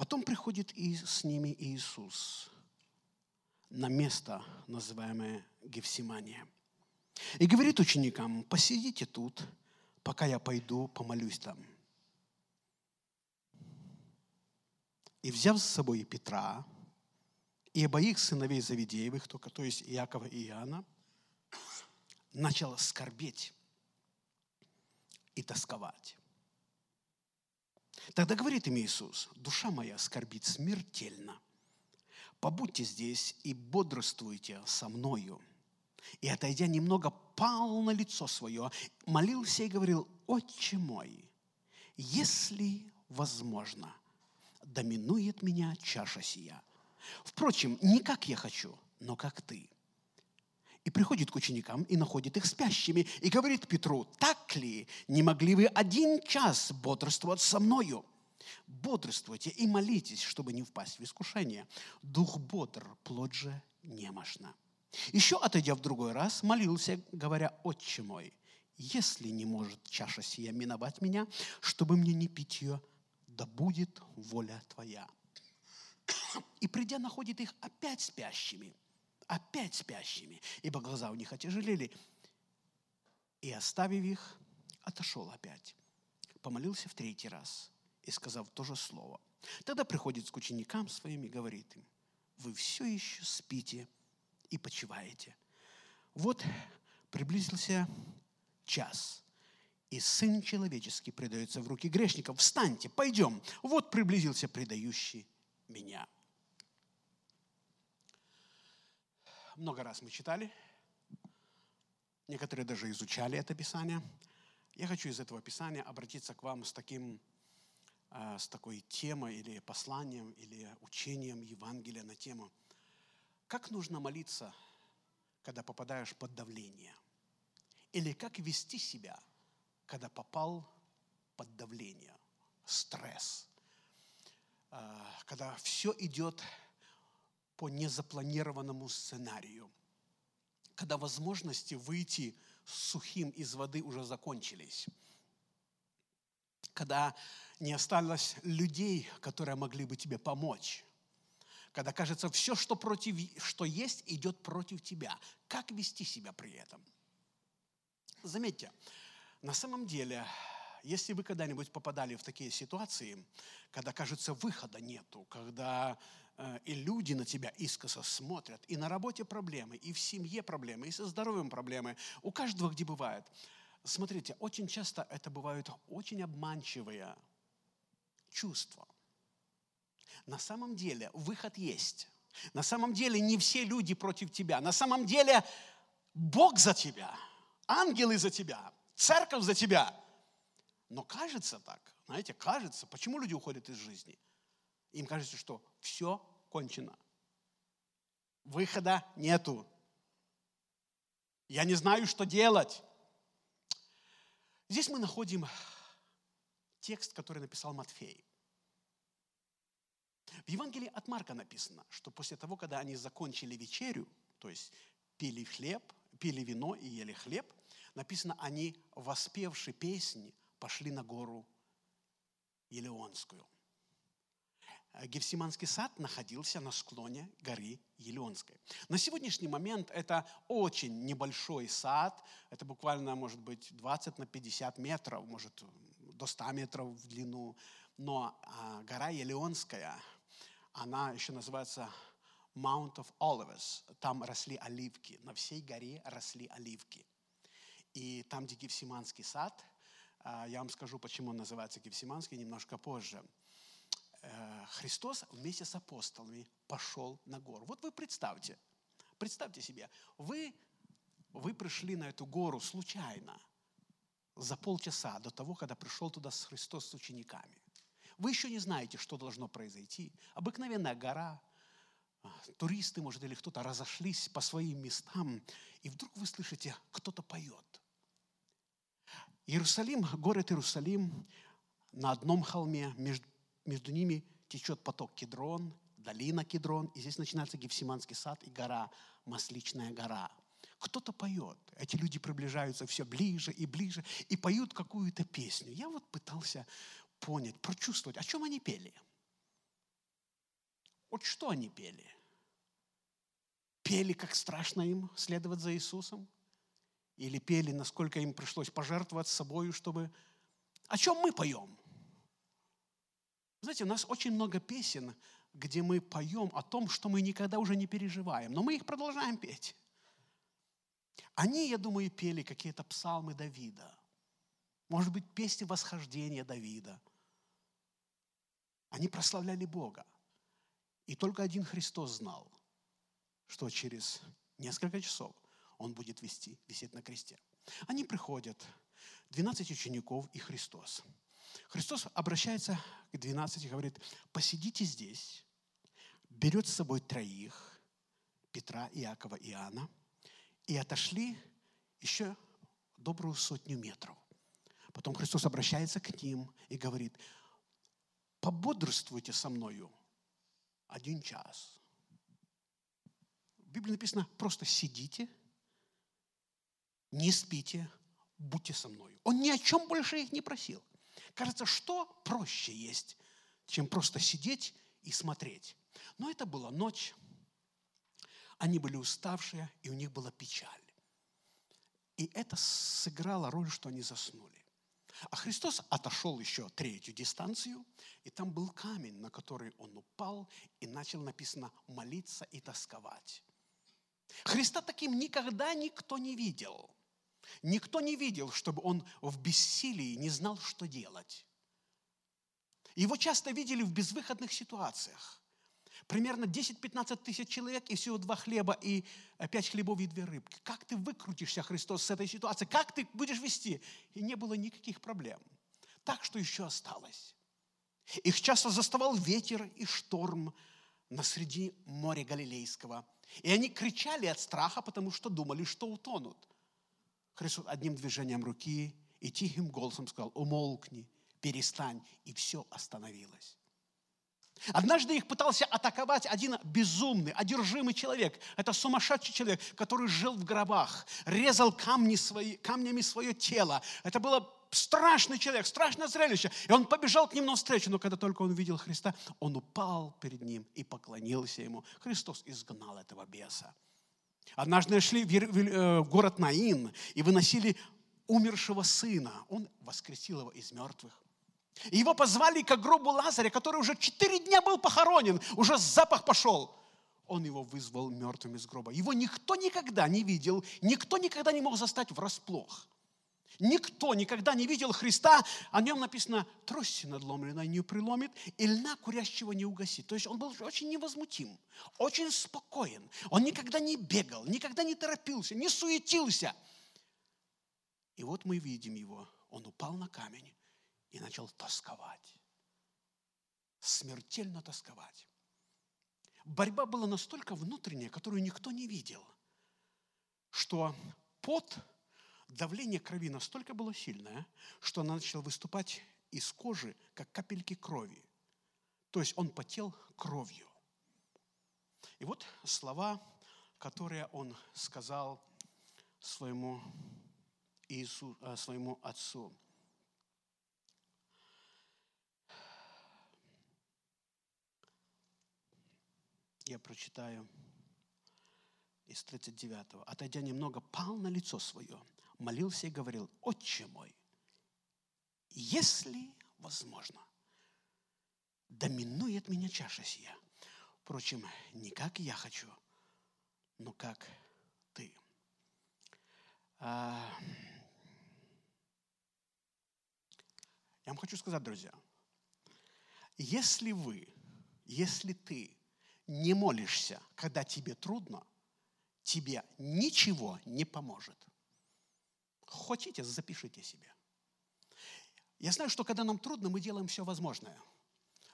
Потом приходит и с ними Иисус на место, называемое Гефсимания. И говорит ученикам, посидите тут, пока я пойду помолюсь там. И взяв с собой Петра, и обоих сыновей Завидеевых, только, то есть Иакова и Иоанна, начал скорбеть и тосковать. Тогда говорит им Иисус, душа моя скорбит смертельно. Побудьте здесь и бодрствуйте со мною. И, отойдя немного, пал на лицо свое, молился и говорил, «Отче мой, если возможно, доминует меня чаша сия. Впрочем, не как я хочу, но как ты». И приходит к ученикам и находит их спящими, и говорит Петру, «Так ли не могли вы один час бодрствовать со мною?» Бодрствуйте и молитесь, чтобы не впасть в искушение. Дух бодр, плоть же немощна. Еще, отойдя в другой раз, молился, говоря, «Отче мой, если не может чаша сия миновать меня, чтобы мне не пить ее, да будет воля Твоя». И придя, находит их опять спящими, опять спящими, ибо глаза у них отяжелели. И, оставив их, отошел опять. Помолился в третий раз и сказав то же слово. Тогда приходит к ученикам своим и говорит им, вы все еще спите – и почиваете. Вот приблизился час, и Сын Человеческий предается в руки грешников. Встаньте, пойдем. Вот приблизился предающий меня. Много раз мы читали, некоторые даже изучали это Писание. Я хочу из этого Писания обратиться к вам с таким с такой темой или посланием, или учением Евангелия на тему – как нужно молиться, когда попадаешь под давление? Или как вести себя, когда попал под давление, стресс? А, когда все идет по незапланированному сценарию. Когда возможности выйти сухим из воды уже закончились. Когда не осталось людей, которые могли бы тебе помочь когда кажется, все, что, против, что есть, идет против тебя. Как вести себя при этом? Заметьте, на самом деле, если вы когда-нибудь попадали в такие ситуации, когда, кажется, выхода нету, когда э, и люди на тебя искоса смотрят, и на работе проблемы, и в семье проблемы, и со здоровьем проблемы, у каждого где бывает. Смотрите, очень часто это бывают очень обманчивые чувства – на самом деле выход есть. На самом деле не все люди против тебя. На самом деле Бог за тебя, ангелы за тебя, церковь за тебя. Но кажется так, знаете, кажется, почему люди уходят из жизни? Им кажется, что все кончено. Выхода нету. Я не знаю, что делать. Здесь мы находим текст, который написал Матфей. В Евангелии от Марка написано, что после того, когда они закончили вечерю, то есть пили хлеб, пили вино и ели хлеб, написано, они, воспевши песни, пошли на гору Елеонскую. Гефсиманский сад находился на склоне горы Елеонской. На сегодняшний момент это очень небольшой сад, это буквально может быть 20 на 50 метров, может до 100 метров в длину, но а, гора Елеонская она еще называется Mount of Olives. Там росли оливки. На всей горе росли оливки. И там, где Гефсиманский сад, а, я вам скажу, почему он называется Гефсиманский немножко позже. Э, Христос вместе с апостолами пошел на гору. Вот вы представьте, представьте себе, вы, вы пришли на эту гору случайно, за полчаса до того, когда пришел туда Христос с учениками. Вы еще не знаете, что должно произойти. Обыкновенная гора, а, туристы, может, или кто-то разошлись по своим местам, и вдруг вы слышите, кто-то поет. Иерусалим, город Иерусалим, на одном холме, между, между ними течет поток Кедрон, долина Кедрон, и здесь начинается Гефсиманский сад и гора, Масличная гора. Кто-то поет. Эти люди приближаются все ближе и ближе и поют какую-то песню. Я вот пытался понять, прочувствовать, о чем они пели. Вот что они пели? Пели, как страшно им следовать за Иисусом? Или пели, насколько им пришлось пожертвовать собой, чтобы... О чем мы поем? Знаете, у нас очень много песен, где мы поем о том, что мы никогда уже не переживаем, но мы их продолжаем петь. Они, я думаю, пели какие-то псалмы Давида. Может быть, песни восхождения Давида. Они прославляли Бога. И только один Христос знал, что через несколько часов Он будет вести, висеть на кресте. Они приходят, 12 учеников и Христос. Христос обращается к 12 и говорит, посидите здесь, берет с собой троих, Петра, Иакова и Иоанна, и отошли еще добрую сотню метров. Потом Христос обращается к ним и говорит, пободрствуйте со мною один час. В Библии написано, просто сидите, не спите, будьте со мной. Он ни о чем больше их не просил. Кажется, что проще есть, чем просто сидеть и смотреть. Но это была ночь. Они были уставшие, и у них была печаль. И это сыграло роль, что они заснули. А Христос отошел еще третью дистанцию, и там был камень, на который он упал, и начал, написано, молиться и тосковать. Христа таким никогда никто не видел. Никто не видел, чтобы он в бессилии не знал, что делать. Его часто видели в безвыходных ситуациях. Примерно 10-15 тысяч человек и всего два хлеба и э, пять хлебов и две рыбки. Как ты выкрутишься, Христос, с этой ситуации? Как ты будешь вести? И не было никаких проблем. Так что еще осталось. Их часто заставал ветер и шторм на среди моря Галилейского. И они кричали от страха, потому что думали, что утонут. Христос одним движением руки и тихим голосом сказал, умолкни, перестань, и все остановилось. Однажды их пытался атаковать один безумный, одержимый человек. Это сумасшедший человек, который жил в гробах, резал камни свои, камнями свое тело. Это было страшный человек, страшное зрелище. И он побежал к ним навстречу, но когда только он увидел Христа, он упал перед ним и поклонился ему. Христос изгнал этого беса. Однажды шли э, в город Наин и выносили умершего сына. Он воскресил его из мертвых. Его позвали к гробу Лазаря, который уже четыре дня был похоронен, уже запах пошел. Он его вызвал мертвым из гроба. Его никто никогда не видел, никто никогда не мог застать врасплох. Никто никогда не видел Христа, о нем написано, трости надломленной не приломит, и льна курящего не угасит. То есть он был очень невозмутим, очень спокоен. Он никогда не бегал, никогда не торопился, не суетился. И вот мы видим его, он упал на камень, и начал тосковать. Смертельно тосковать. Борьба была настолько внутренняя, которую никто не видел, что пот, давление крови настолько было сильное, что она начала выступать из кожи, как капельки крови. То есть он потел кровью. И вот слова, которые он сказал своему, Иису, э, своему отцу – я прочитаю из 39-го. Отойдя немного, пал на лицо свое, молился и говорил, «Отче мой, если возможно, доминует меня чаша сия. Впрочем, не как я хочу, но как ты». А... Я вам хочу сказать, друзья, если вы, если ты не молишься, когда тебе трудно, тебе ничего не поможет. Хотите, запишите себе. Я знаю, что когда нам трудно, мы делаем все возможное.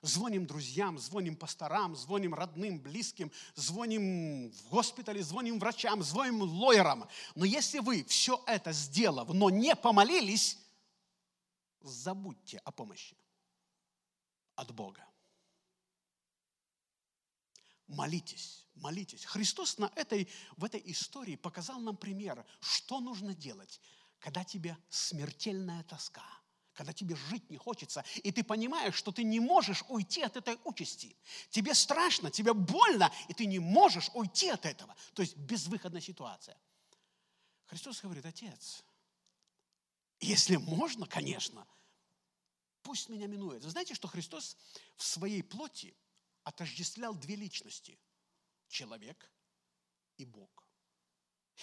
Звоним друзьям, звоним пасторам, звоним родным, близким, звоним в госпитале, звоним врачам, звоним лоерам. Но если вы все это сделав, но не помолились, забудьте о помощи от Бога. Молитесь, молитесь. Христос на этой, в этой истории показал нам пример, что нужно делать, когда тебе смертельная тоска, когда тебе жить не хочется, и ты понимаешь, что ты не можешь уйти от этой участи. Тебе страшно, тебе больно, и ты не можешь уйти от этого. То есть безвыходная ситуация. Христос говорит, Отец, если можно, конечно, пусть меня минует. Вы знаете, что Христос в своей плоти отождествлял две личности – человек и Бог.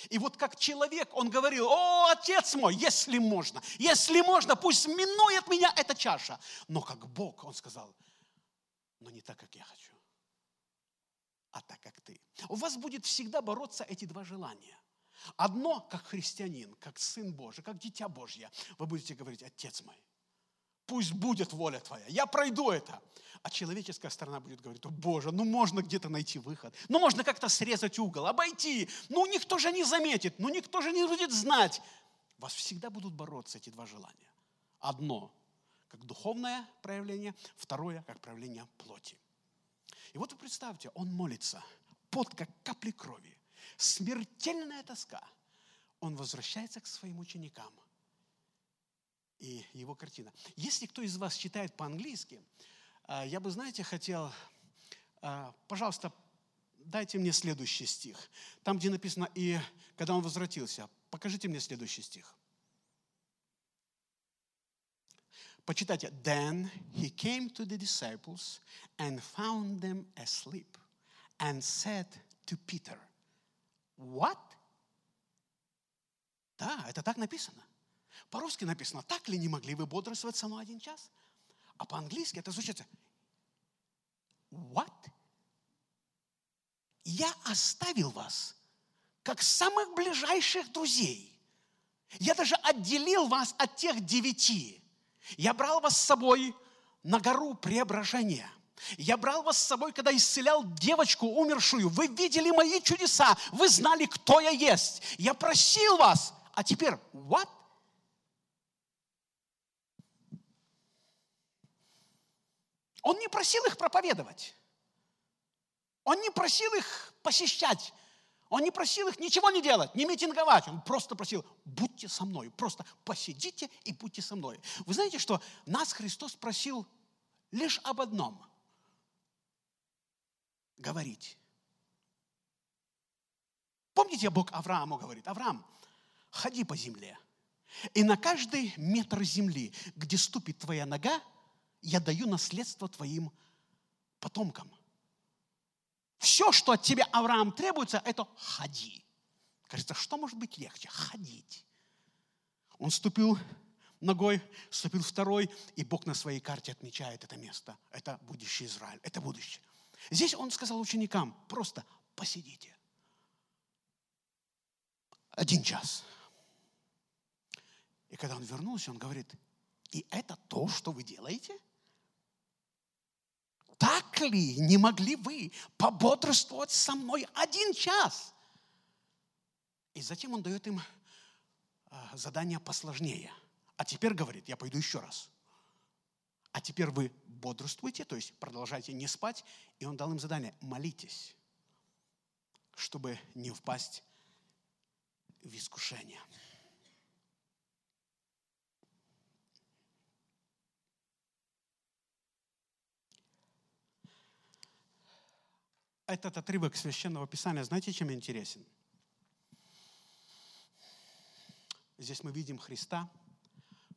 И вот как человек, он говорил, о, отец мой, если можно, если можно, пусть минует меня эта чаша. Но как Бог, он сказал, но не так, как я хочу, а так, как ты. У вас будет всегда бороться эти два желания. Одно, как христианин, как сын Божий, как дитя Божье, вы будете говорить, отец мой, пусть будет воля твоя, я пройду это. А человеческая сторона будет говорить, о Боже, ну можно где-то найти выход, ну можно как-то срезать угол, обойти, ну никто же не заметит, ну никто же не будет знать. Вас всегда будут бороться эти два желания. Одно, как духовное проявление, второе, как проявление плоти. И вот вы представьте, он молится, под как капли крови, смертельная тоска. Он возвращается к своим ученикам – и его картина. Если кто из вас читает по-английски, а, я бы, знаете, хотел, а, пожалуйста, дайте мне следующий стих. Там, где написано, и когда он возвратился, покажите мне следующий стих. Почитайте. Then he came to the disciples and found them asleep and said to Peter, What? Да, это так написано. По-русски написано, так ли не могли вы бодрствовать со мной один час? А по-английски это звучит, what? Я оставил вас, как самых ближайших друзей. Я даже отделил вас от тех девяти. Я брал вас с собой на гору преображения. Я брал вас с собой, когда исцелял девочку умершую. Вы видели мои чудеса. Вы знали, кто я есть. Я просил вас. А теперь, what? Он не просил их проповедовать. Он не просил их посещать. Он не просил их ничего не делать, не митинговать. Он просто просил, будьте со мной. Просто посидите и будьте со мной. Вы знаете, что нас Христос просил лишь об одном. Говорить. Помните, Бог Аврааму говорит, Авраам, ходи по земле. И на каждый метр земли, где ступит твоя нога, я даю наследство твоим потомкам. Все, что от тебя, Авраам, требуется, это ходи. Кажется, что может быть легче? Ходить. Он ступил ногой, ступил второй, и Бог на своей карте отмечает это место. Это будущий Израиль, это будущее. Здесь он сказал ученикам, просто посидите. Один час. И когда он вернулся, он говорит, и это то, что вы делаете – так ли не могли вы пободрствовать со мной один час? И затем он дает им а, задание посложнее. А теперь говорит, я пойду еще раз. А теперь вы бодрствуйте, то есть продолжайте не спать. И он дал им задание, молитесь, чтобы не впасть в искушение. Этот отрывок Священного Писания, знаете, чем интересен? Здесь мы видим Христа,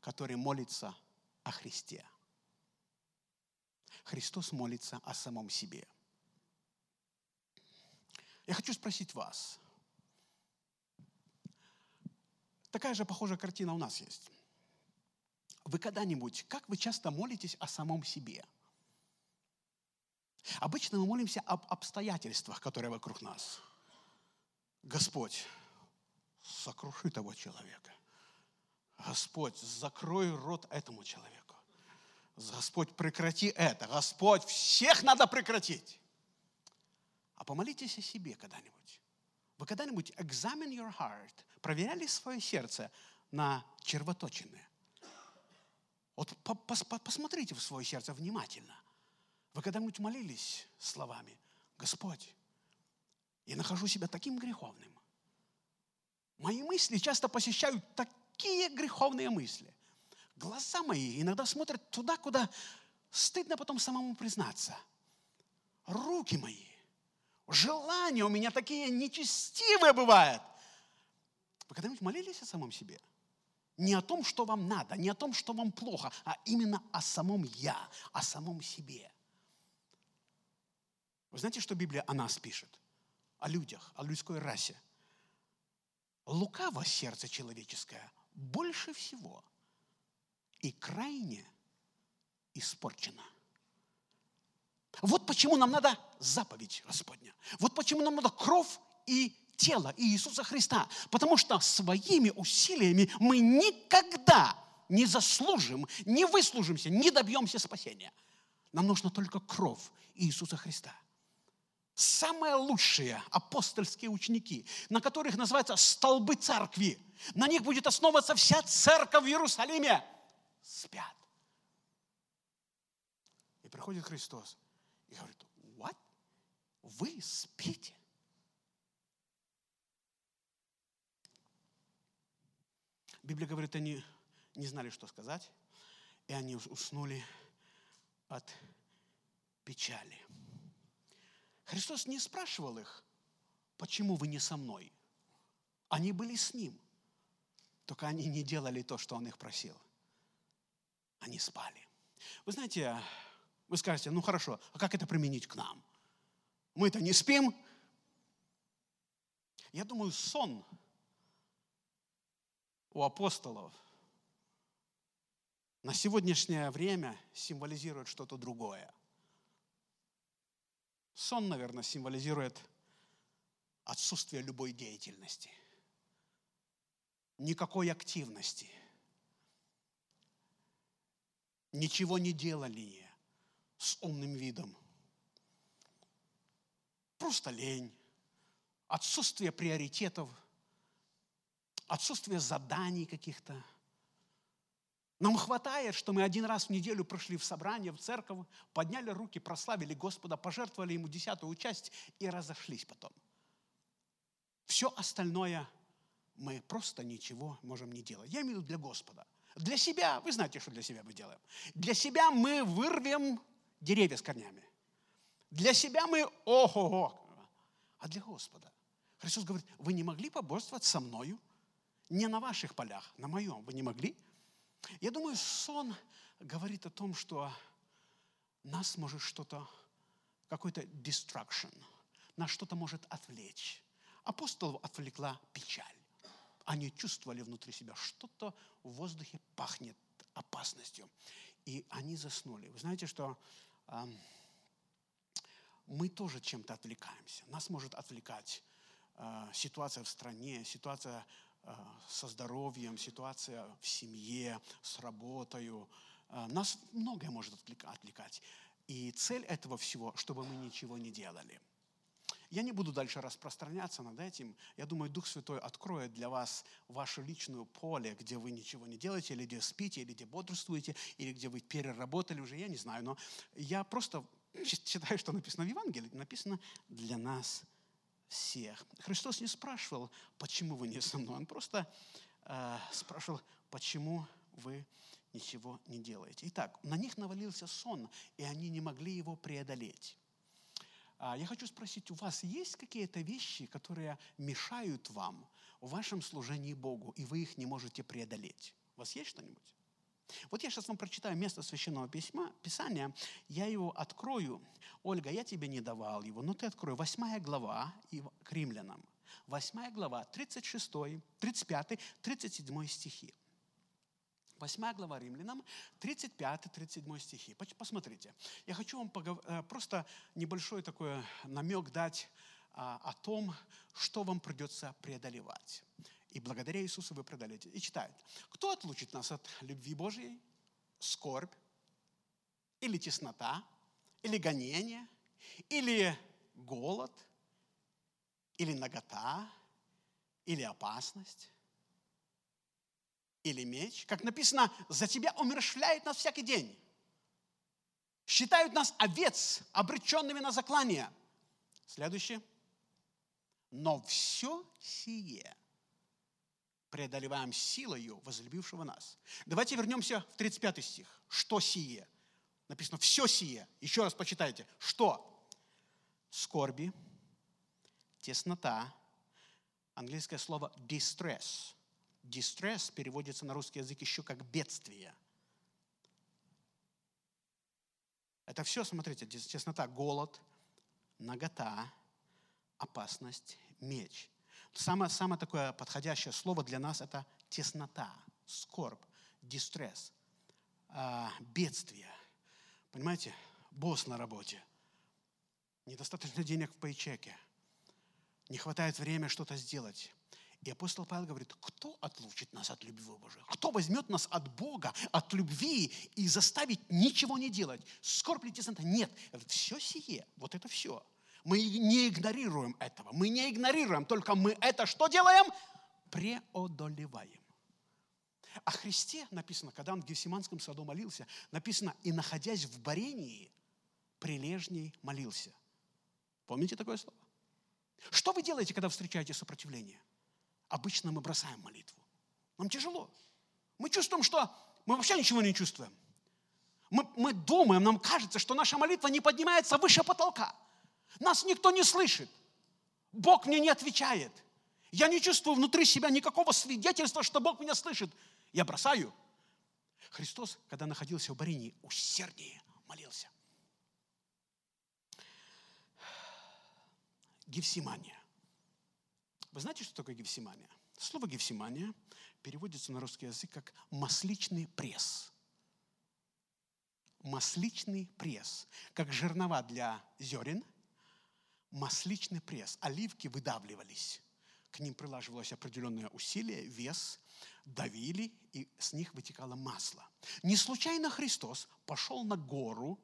который молится о Христе. Христос молится о самом себе. Я хочу спросить вас. Такая же похожая картина у нас есть. Вы когда-нибудь, как вы часто молитесь о самом себе – Обычно мы молимся об обстоятельствах, которые вокруг нас. Господь, сокруши того человека. Господь, закрой рот этому человеку. Господь, прекрати это. Господь, всех надо прекратить. А помолитесь о себе когда-нибудь. Вы когда-нибудь examine your heart, проверяли свое сердце на червоточины? Вот посмотрите в свое сердце внимательно. Вы когда-нибудь молились словами, Господь, я нахожу себя таким греховным. Мои мысли часто посещают такие греховные мысли. Глаза мои иногда смотрят туда, куда стыдно потом самому признаться. Руки мои, желания у меня такие нечестивые бывают. Вы когда-нибудь молились о самом себе? Не о том, что вам надо, не о том, что вам плохо, а именно о самом я, о самом себе. Вы знаете, что Библия о нас пишет? О людях, о людской расе. Лукаво сердце человеческое больше всего и крайне испорчено. Вот почему нам надо заповедь Господня. Вот почему нам надо кровь и тело Иисуса Христа. Потому что своими усилиями мы никогда не заслужим, не выслужимся, не добьемся спасения. Нам нужно только кровь Иисуса Христа. Самые лучшие апостольские ученики, на которых называются столбы церкви, на них будет основываться вся церковь в Иерусалиме, спят. И приходит Христос и говорит, what? Вы спите? Библия говорит, они не знали, что сказать, и они уснули от печали. Христос не спрашивал их, почему вы не со мной. Они были с Ним, только они не делали то, что Он их просил. Они спали. Вы знаете, вы скажете, ну хорошо, а как это применить к нам? Мы-то не спим. Я думаю, сон – у апостолов на сегодняшнее время символизирует что-то другое. Сон, наверное, символизирует отсутствие любой деятельности, никакой активности, ничего не делали с умным видом. Просто лень, отсутствие приоритетов – отсутствие заданий каких-то. Нам хватает, что мы один раз в неделю прошли в собрание, в церковь, подняли руки, прославили Господа, пожертвовали Ему десятую часть и разошлись потом. Все остальное мы просто ничего можем не делать. Я имею в виду для Господа. Для себя, вы знаете, что для себя мы делаем. Для себя мы вырвем деревья с корнями. Для себя мы ого-го. А для Господа. Христос говорит, вы не могли поборствовать со мною не на ваших полях, на моем. Вы не могли? Я думаю, сон говорит о том, что нас может что-то, какой-то distraction, нас что-то может отвлечь. Апостолов отвлекла печаль. Они чувствовали внутри себя, что-то в воздухе пахнет опасностью. И они заснули. Вы знаете, что э, мы тоже чем-то отвлекаемся. Нас может отвлекать э, ситуация в стране, ситуация со здоровьем, ситуация в семье, с работой. Э, нас многое может отвлекать. И цель этого всего, чтобы мы ничего не делали. Я не буду дальше распространяться над этим. Я думаю, Дух Святой откроет для вас ваше личное поле, где вы ничего не делаете, или где спите, или где бодрствуете, или где вы переработали уже, я не знаю. Но я просто читаю, что написано в Евангелии. Написано для нас – всех. Христос не спрашивал, почему вы не со мной. Он просто э, спрашивал, почему вы ничего не делаете. Итак, на них навалился сон, и они не могли его преодолеть. А, я хочу спросить, у вас есть какие-то вещи, которые мешают вам в вашем служении Богу, и вы их не можете преодолеть? У вас есть что-нибудь? Вот я сейчас вам прочитаю место священного письма, Писания, я его открою. Ольга, я тебе не давал его, но ты открой. Восьмая глава к римлянам. Восьмая глава, 36, 35, 37 стихи. Восьмая глава римлянам, 35-37 стихи. Посмотрите. Я хочу вам погов... Э, просто небольшой такой намек дать а, о том, что вам придется преодолевать. И благодаря Иисусу вы преодолеете. И читают. Кто отлучит нас от любви Божьей? Скорбь? Или теснота? Или гонение? Или голод? Или нагота? Или опасность? Или меч? Как написано, за тебя умершляют нас всякий день. Считают нас овец, обреченными на заклание. Следующее. Но все сие – преодолеваем силою возлюбившего нас. Давайте вернемся в 35 стих. Что сие? Написано, все сие. Еще раз почитайте. Что? Скорби, теснота, английское слово distress. Distress переводится на русский язык еще как бедствие. Это все, смотрите, теснота, голод, нагота, опасность, меч. Самое, самое такое подходящее слово для нас – это теснота, скорбь, дистресс, а, бедствие. Понимаете, босс на работе, недостаточно денег в пейчеке, не хватает времени что-то сделать. И апостол Павел говорит, кто отлучит нас от любви Божией? Кто возьмет нас от Бога, от любви и заставит ничего не делать? Скорбь ли теснота? Нет. Все сие. Вот это все. Мы не игнорируем этого. Мы не игнорируем, только мы это что делаем? Преодолеваем. О Христе написано, когда он в Гефсиманском саду молился, написано, и находясь в барении, прилежней молился. Помните такое слово? Что вы делаете, когда встречаете сопротивление? Обычно мы бросаем молитву. Нам тяжело. Мы чувствуем, что мы вообще ничего не чувствуем. Мы, мы думаем, нам кажется, что наша молитва не поднимается выше потолка. Нас никто не слышит. Бог мне не отвечает. Я не чувствую внутри себя никакого свидетельства, что Бог меня слышит. Я бросаю. Христос, когда находился в Барине, усерднее молился. Гефсимания. Вы знаете, что такое Гефсимания? Слово Гефсимания переводится на русский язык как масличный пресс. Масличный пресс, как жернова для зерен – масличный пресс. Оливки выдавливались. К ним прилаживалось определенное усилие, вес, давили, и с них вытекало масло. Не случайно Христос пошел на гору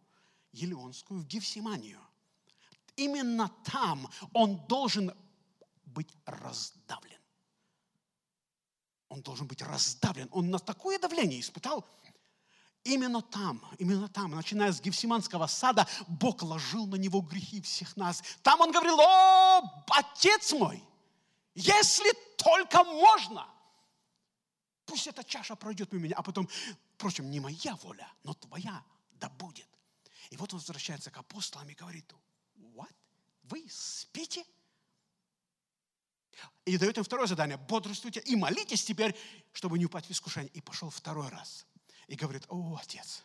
Елеонскую в Гефсиманию. Именно там он должен быть раздавлен. Он должен быть раздавлен. Он на такое давление испытал, Именно там, именно там, начиная с Гефсиманского сада, Бог ложил на него грехи всех нас. Там он говорил, о, отец мой, если только можно, пусть эта чаша пройдет мимо меня, а потом, впрочем, не моя воля, но твоя да будет. И вот он возвращается к апостолам и говорит, what? Вы спите? И дает им второе задание, бодрствуйте и молитесь теперь, чтобы не упасть в искушение. И пошел второй раз – и говорит, о, отец,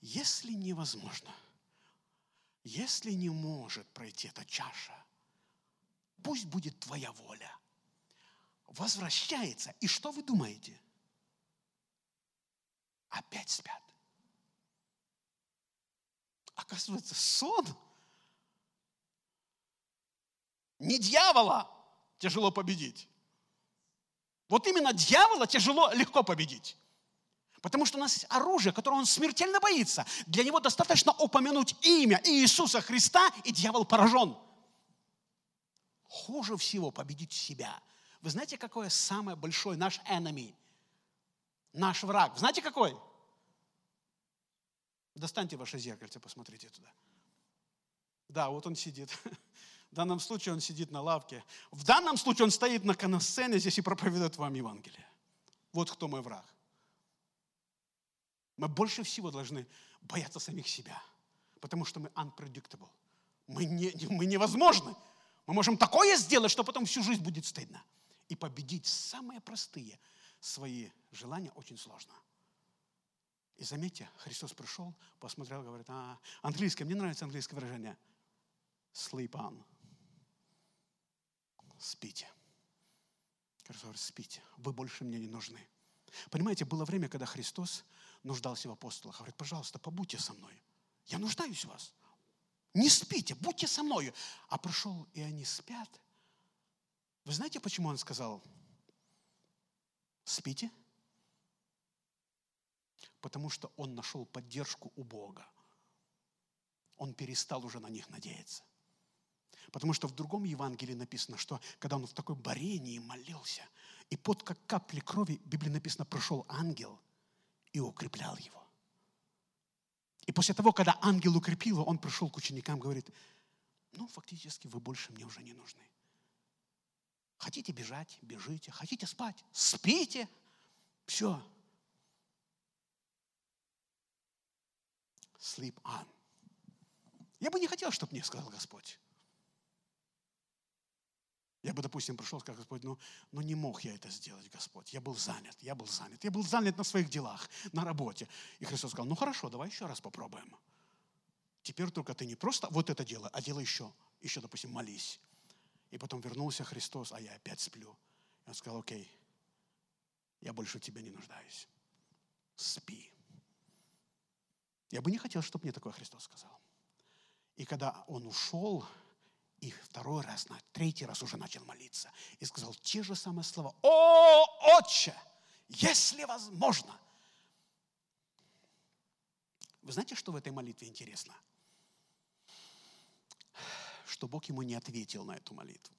если невозможно, если не может пройти эта чаша, пусть будет твоя воля. Возвращается. И что вы думаете? Опять спят. Оказывается, сон не дьявола тяжело победить. Вот именно дьявола тяжело, легко победить. Потому что у нас есть оружие, которого он смертельно боится. Для него достаточно упомянуть имя Иисуса Христа, и дьявол поражен. Хуже всего победить себя. Вы знаете, какой самый большой наш enemy? Наш враг. Знаете, какой? Достаньте ваше зеркальце, посмотрите туда. Да, вот он сидит. В данном случае он сидит на лавке. В данном случае он стоит на канасцене здесь и проповедует вам Евангелие. Вот кто мой враг. Мы больше всего должны бояться самих себя, потому что мы unpredictable. Мы, не, мы невозможны. Мы можем такое сделать, что потом всю жизнь будет стыдно. И победить самые простые свои желания очень сложно. И заметьте, Христос пришел, посмотрел, говорит, а, английское, мне нравится английское выражение. Sleep on. Спите. Христос говорит, спите, вы больше мне не нужны. Понимаете, было время, когда Христос нуждался в апостолах. Говорит, пожалуйста, побудьте со мной. Я нуждаюсь в вас. Не спите, будьте со мной. А пришел, и они спят. Вы знаете, почему он сказал, спите? Потому что он нашел поддержку у Бога. Он перестал уже на них надеяться. Потому что в другом Евангелии написано, что когда он в такой борении молился, и под как капли крови, в Библии написано, прошел ангел и укреплял его. И после того, когда ангел укрепил его, он пришел к ученикам говорит, ну, фактически вы больше мне уже не нужны. Хотите бежать, бежите. Хотите спать, спите. Все. Sleep on. Я бы не хотел, чтобы мне сказал Господь. Я бы, допустим, пришел сказал, Господь, ну, ну не мог я это сделать, Господь. Я был занят, я был занят. Я был занят на своих делах, на работе. И Христос сказал, ну хорошо, давай еще раз попробуем. Теперь только ты не просто вот это дело, а делай еще. Еще, допустим, молись. И потом вернулся Христос, а я опять сплю. И он сказал, окей, я больше в тебе не нуждаюсь. Спи. Я бы не хотел, чтобы мне такое Христос сказал. И когда он ушел, и второй раз, третий раз уже начал молиться. И сказал те же самые слова. О, Отче, если возможно. Вы знаете, что в этой молитве интересно? Что Бог ему не ответил на эту молитву.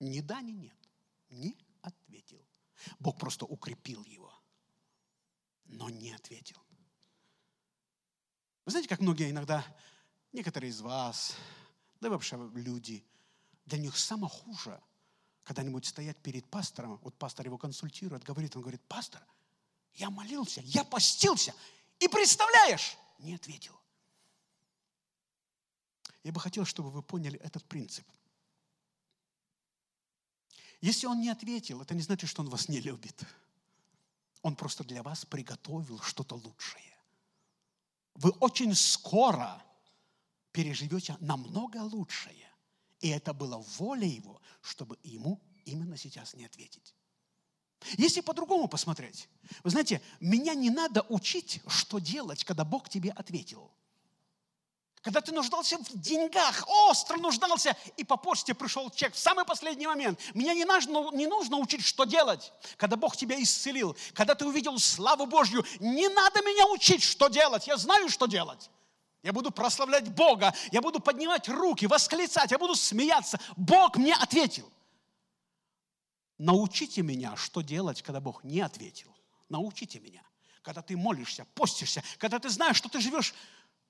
Ни да, ни нет. Не ответил. Бог просто укрепил его, но не ответил. Вы знаете, как многие иногда Некоторые из вас, да и вообще люди, для них самое хуже, когда-нибудь стоять перед пастором, вот пастор его консультирует, говорит, он говорит, пастор, я молился, я постился, и представляешь, не ответил. Я бы хотел, чтобы вы поняли этот принцип. Если он не ответил, это не значит, что он вас не любит. Он просто для вас приготовил что-то лучшее. Вы очень скоро переживете намного лучшее. И это было воля Его, чтобы Ему именно сейчас не ответить. Если по-другому посмотреть, вы знаете, меня не надо учить, что делать, когда Бог тебе ответил. Когда ты нуждался в деньгах, остро нуждался, и по почте пришел чек в самый последний момент. Меня не нужно, не нужно учить, что делать, когда Бог тебя исцелил, когда ты увидел славу Божью. Не надо меня учить, что делать. Я знаю, что делать. Я буду прославлять Бога, я буду поднимать руки, восклицать, я буду смеяться. Бог мне ответил. Научите меня, что делать, когда Бог не ответил. Научите меня. Когда ты молишься, постишься, когда ты знаешь, что ты живешь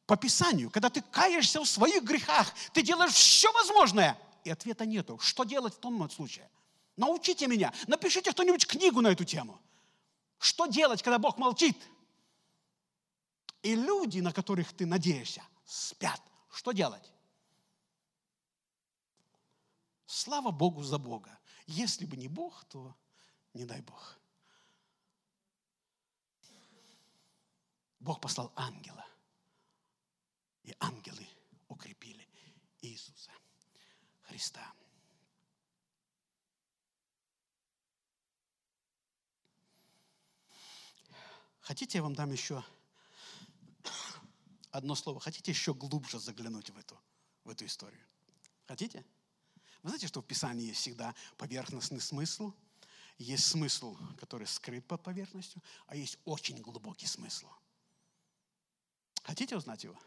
по Писанию, когда ты каешься в своих грехах, ты делаешь все возможное, и ответа нету. Что делать в том случае? Научите меня. Напишите кто-нибудь книгу на эту тему. Что делать, когда Бог молчит? И люди, на которых ты надеешься, спят. Что делать? Слава Богу за Бога. Если бы не Бог, то не дай Бог. Бог послал ангела. И ангелы укрепили Иисуса Христа. Хотите, я вам дам еще одно слово. Хотите еще глубже заглянуть в эту, в эту историю? Хотите? Вы знаете, что в Писании есть всегда поверхностный смысл, есть смысл, который скрыт под поверхностью, а есть очень глубокий смысл. Хотите узнать его?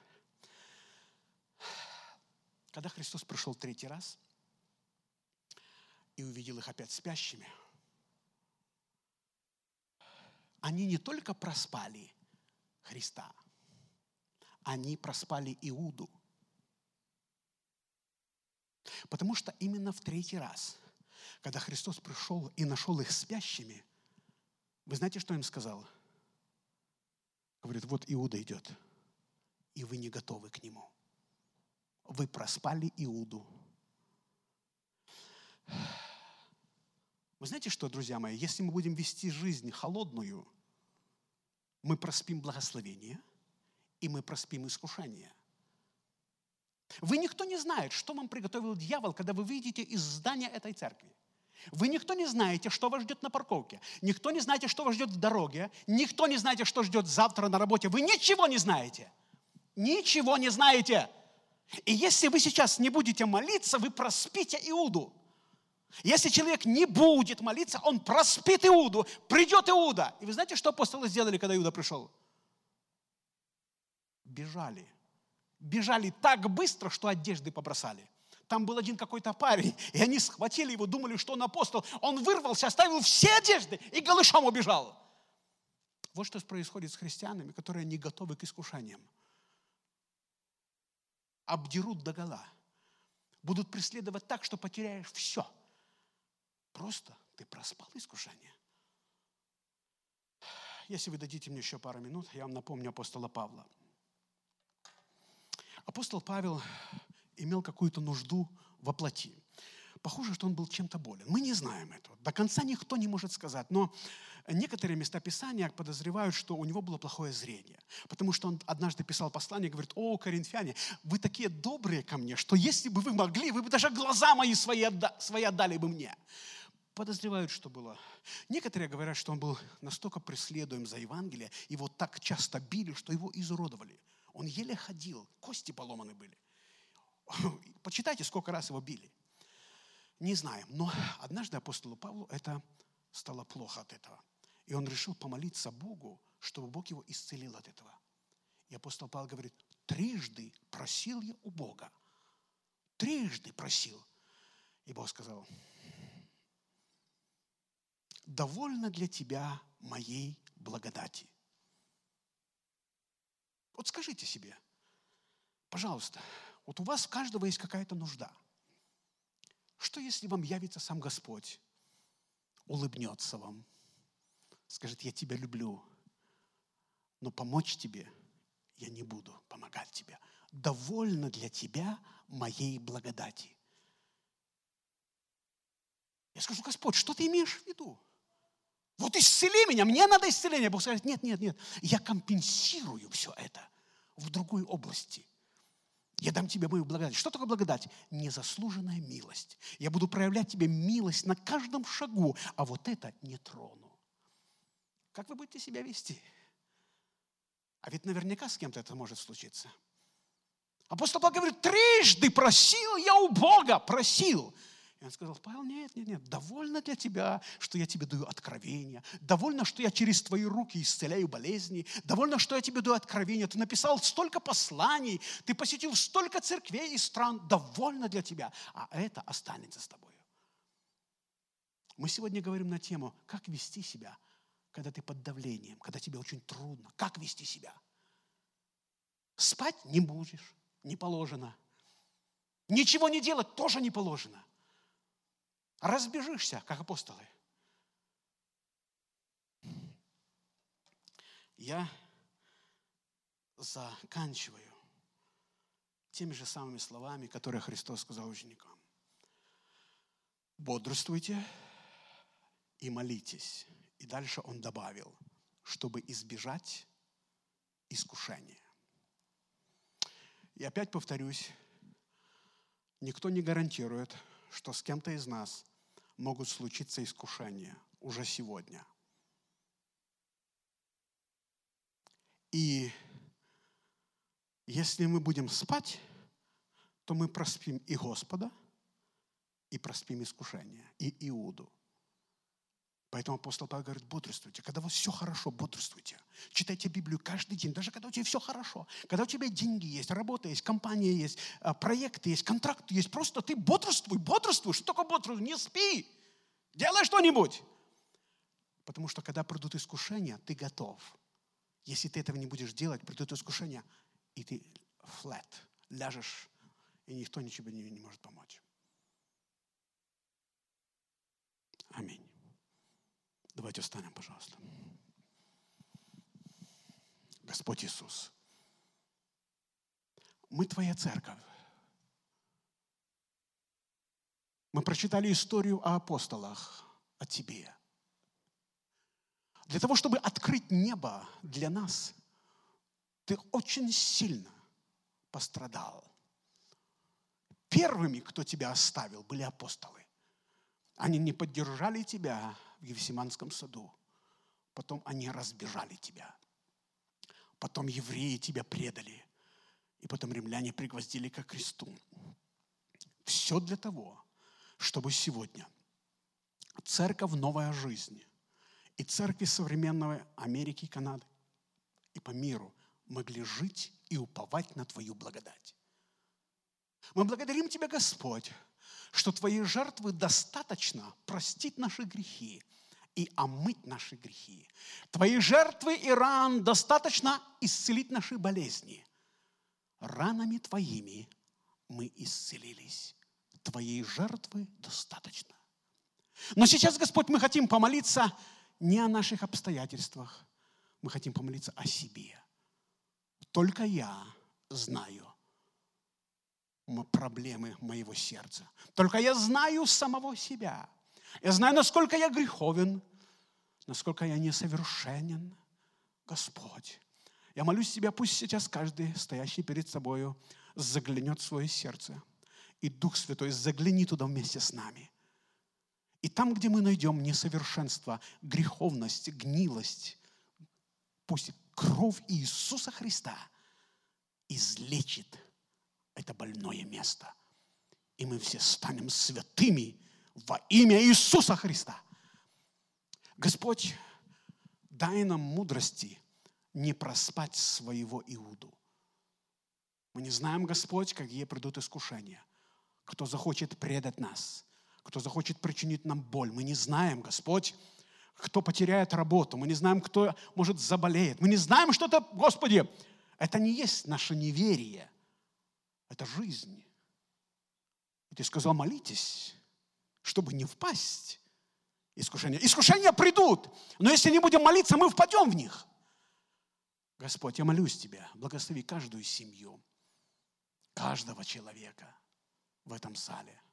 Когда Христос пришел третий раз и увидел их опять спящими, они не только проспали Христа – они проспали Иуду. Потому что именно в третий раз, когда Христос пришел и нашел их спящими, вы знаете, что им сказал? Говорит, вот Иуда идет, и вы не готовы к нему. Вы проспали Иуду. Вы знаете что, друзья мои, если мы будем вести жизнь холодную, мы проспим благословение – и мы проспим искушение. Вы никто не знает, что вам приготовил дьявол, когда вы выйдете из здания этой церкви. Вы никто не знаете, что вас ждет на парковке. Никто не знаете, что вас ждет в дороге. Никто не знаете, что ждет завтра на работе. Вы ничего не знаете. Ничего не знаете. И если вы сейчас не будете молиться, вы проспите Иуду. Если человек не будет молиться, он проспит Иуду. Придет Иуда. И вы знаете, что апостолы сделали, когда Иуда пришел? Бежали. Бежали так быстро, что одежды побросали. Там был один какой-то парень, и они схватили его, думали, что он апостол. Он вырвался, оставил все одежды и голышом убежал. Вот что происходит с христианами, которые не готовы к искушениям. Обдерут до гола. будут преследовать так, что потеряешь все. Просто ты проспал искушение. Если вы дадите мне еще пару минут, я вам напомню апостола Павла. Апостол Павел имел какую-то нужду во плоти. Похоже, что он был чем-то болен. Мы не знаем этого. До конца никто не может сказать. Но некоторые места Писания подозревают, что у него было плохое зрение. Потому что он однажды писал послание, говорит, о, коринфяне, вы такие добрые ко мне, что если бы вы могли, вы бы даже глаза мои свои, отда свои отдали бы мне. Подозревают, что было. Некоторые говорят, что он был настолько преследуем за Евангелие, его так часто били, что его изуродовали. Он еле ходил, кости поломаны были. Почитайте, сколько раз его били. Не знаем. Но однажды апостолу Павлу это стало плохо от этого. И он решил помолиться Богу, чтобы Бог его исцелил от этого. И апостол Павел говорит, трижды просил я у Бога. Трижды просил. И Бог сказал, довольно для тебя моей благодати. Вот скажите себе, пожалуйста, вот у вас у каждого есть какая-то нужда – что если вам явится сам Господь, улыбнется вам, скажет, я тебя люблю, но помочь тебе я не буду помогать тебе. Довольно для тебя моей благодати. Я скажу, Господь, что ты имеешь в виду? Вот исцели меня, мне надо исцеление. Бог скажет, нет, нет, нет, я компенсирую все это в другой области. Я дам тебе мою благодать. Что такое благодать? Незаслуженная милость. Я буду проявлять тебе милость на каждом шагу, а вот это не трону. Как вы будете себя вести? А ведь наверняка с кем-то это может случиться. Апостол Павел говорит, трижды просил я у Бога, просил. И он сказал, Павел, нет, нет, нет, довольно для тебя, что я тебе даю откровение, довольно, что я через твои руки исцеляю болезни, довольно, что я тебе даю откровение, ты написал столько посланий, ты посетил столько церквей и стран, довольно для тебя, а это останется с тобой. Мы сегодня говорим на тему, как вести себя, когда ты под давлением, когда тебе очень трудно, как вести себя. Спать не будешь, не положено. Ничего не делать тоже не положено разбежишься, как апостолы. Я заканчиваю теми же самыми словами, которые Христос сказал ученикам. Бодрствуйте и молитесь. И дальше Он добавил, чтобы избежать искушения. И опять повторюсь, никто не гарантирует, что с кем-то из нас могут случиться искушения уже сегодня. И если мы будем спать, то мы проспим и Господа, и проспим искушение, и Иуду. Поэтому апостол Павел говорит, бодрствуйте. Когда у вас все хорошо, бодрствуйте. Читайте Библию каждый день, даже когда у тебя все хорошо. Когда у тебя деньги есть, работа есть, компания есть, а, проекты есть, контракты есть. Просто ты бодрствуй, бодрствуй. Что такое бодрствуй? Не спи. Делай что-нибудь. Потому что когда придут искушения, ты готов. Если ты этого не будешь делать, придут искушения, и ты flat, ляжешь, и никто ничего не, не может помочь. Аминь. Давайте встанем, пожалуйста. Господь Иисус, мы Твоя церковь. Мы прочитали историю о апостолах, о Тебе. Для того, чтобы открыть небо для нас, Ты очень сильно пострадал. Первыми, кто Тебя оставил, были апостолы. Они не поддержали Тебя в Евсиманском саду. Потом они разбежали Тебя. Потом евреи Тебя предали. И потом римляне пригвоздили к кресту. Все для того, чтобы сегодня церковь «Новая жизнь» и церкви современной Америки и Канады и по миру могли жить и уповать на Твою благодать. Мы благодарим Тебя, Господь, что Твоей жертвы достаточно простить наши грехи и омыть наши грехи. Твоей жертвы и ран достаточно исцелить наши болезни. Ранами Твоими мы исцелились. Твоей жертвы достаточно. Но сейчас, Господь, мы хотим помолиться не о наших обстоятельствах. Мы хотим помолиться о себе. Только я знаю проблемы моего сердца. Только я знаю самого себя. Я знаю, насколько я греховен, насколько я несовершенен. Господь, я молюсь Тебя, пусть сейчас каждый, стоящий перед Собою, заглянет в свое сердце. И Дух Святой загляни туда вместе с нами. И там, где мы найдем несовершенство, греховность, гнилость, пусть кровь Иисуса Христа излечит это больное место. И мы все станем святыми во имя Иисуса Христа. Господь, дай нам мудрости не проспать своего Иуду. Мы не знаем, Господь, какие придут искушения. Кто захочет предать нас, кто захочет причинить нам боль. Мы не знаем, Господь, кто потеряет работу. Мы не знаем, кто, может, заболеет. Мы не знаем, что это, Господи, это не есть наше неверие. Это жизнь. И ты сказал, молитесь, чтобы не впасть искушения. Искушения придут, но если не будем молиться, мы впадем в них. Господь, я молюсь Тебя, благослови каждую семью, каждого человека в этом зале –